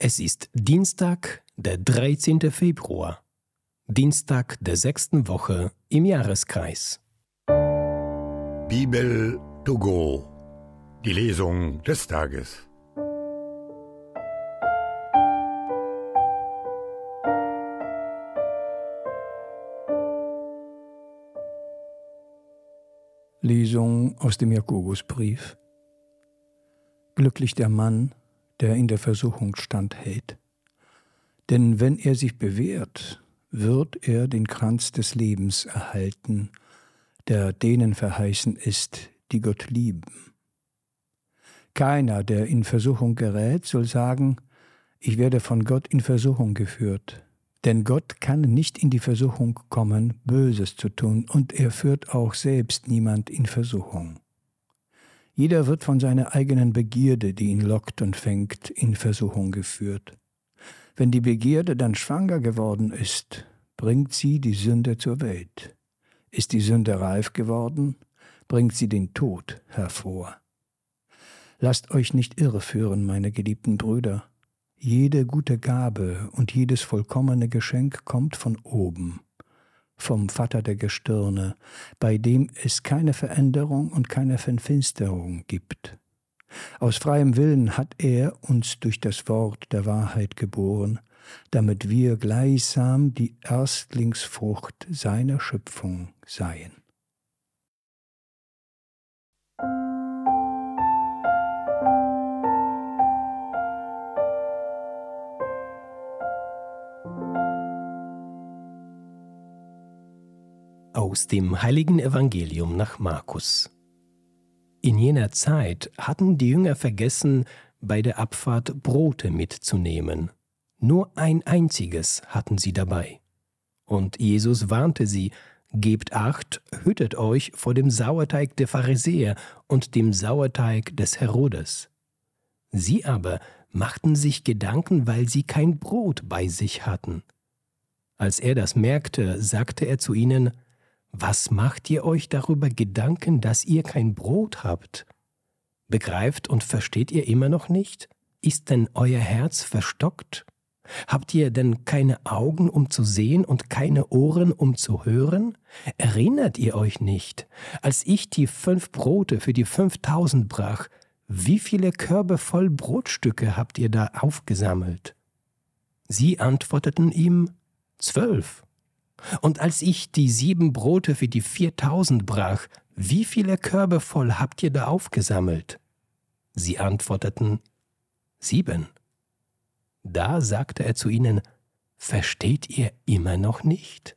Es ist Dienstag, der 13. Februar, Dienstag der sechsten Woche im Jahreskreis. Bibel to go, die Lesung des Tages. Lesung aus dem Jakobusbrief. Glücklich der Mann, der in der Versuchung standhält. Denn wenn er sich bewährt, wird er den Kranz des Lebens erhalten, der denen verheißen ist, die Gott lieben. Keiner, der in Versuchung gerät, soll sagen, ich werde von Gott in Versuchung geführt. Denn Gott kann nicht in die Versuchung kommen, Böses zu tun, und er führt auch selbst niemand in Versuchung. Jeder wird von seiner eigenen Begierde, die ihn lockt und fängt, in Versuchung geführt. Wenn die Begierde dann schwanger geworden ist, bringt sie die Sünde zur Welt. Ist die Sünde reif geworden, bringt sie den Tod hervor. Lasst euch nicht irreführen, meine geliebten Brüder. Jede gute Gabe und jedes vollkommene Geschenk kommt von oben, vom Vater der Gestirne, bei dem es keine Veränderung und keine Verfinsterung gibt. Aus freiem Willen hat er uns durch das Wort der Wahrheit geboren, damit wir gleichsam die Erstlingsfrucht seiner Schöpfung seien. Aus dem heiligen Evangelium nach Markus. In jener Zeit hatten die Jünger vergessen, bei der Abfahrt Brote mitzunehmen. Nur ein einziges hatten sie dabei. Und Jesus warnte sie, Gebt acht, hütet euch vor dem Sauerteig der Pharisäer und dem Sauerteig des Herodes. Sie aber machten sich Gedanken, weil sie kein Brot bei sich hatten. Als er das merkte, sagte er zu ihnen, was macht ihr euch darüber Gedanken, dass ihr kein Brot habt? Begreift und versteht ihr immer noch nicht? Ist denn euer Herz verstockt? Habt ihr denn keine Augen, um zu sehen und keine Ohren, um zu hören? Erinnert ihr euch nicht, als ich die fünf Brote für die fünftausend brach, wie viele Körbe voll Brotstücke habt ihr da aufgesammelt? Sie antworteten ihm, zwölf. Und als ich die sieben Brote für die viertausend brach, wie viele Körbe voll habt ihr da aufgesammelt? Sie antworteten, sieben. Da sagte er zu ihnen, Versteht ihr immer noch nicht?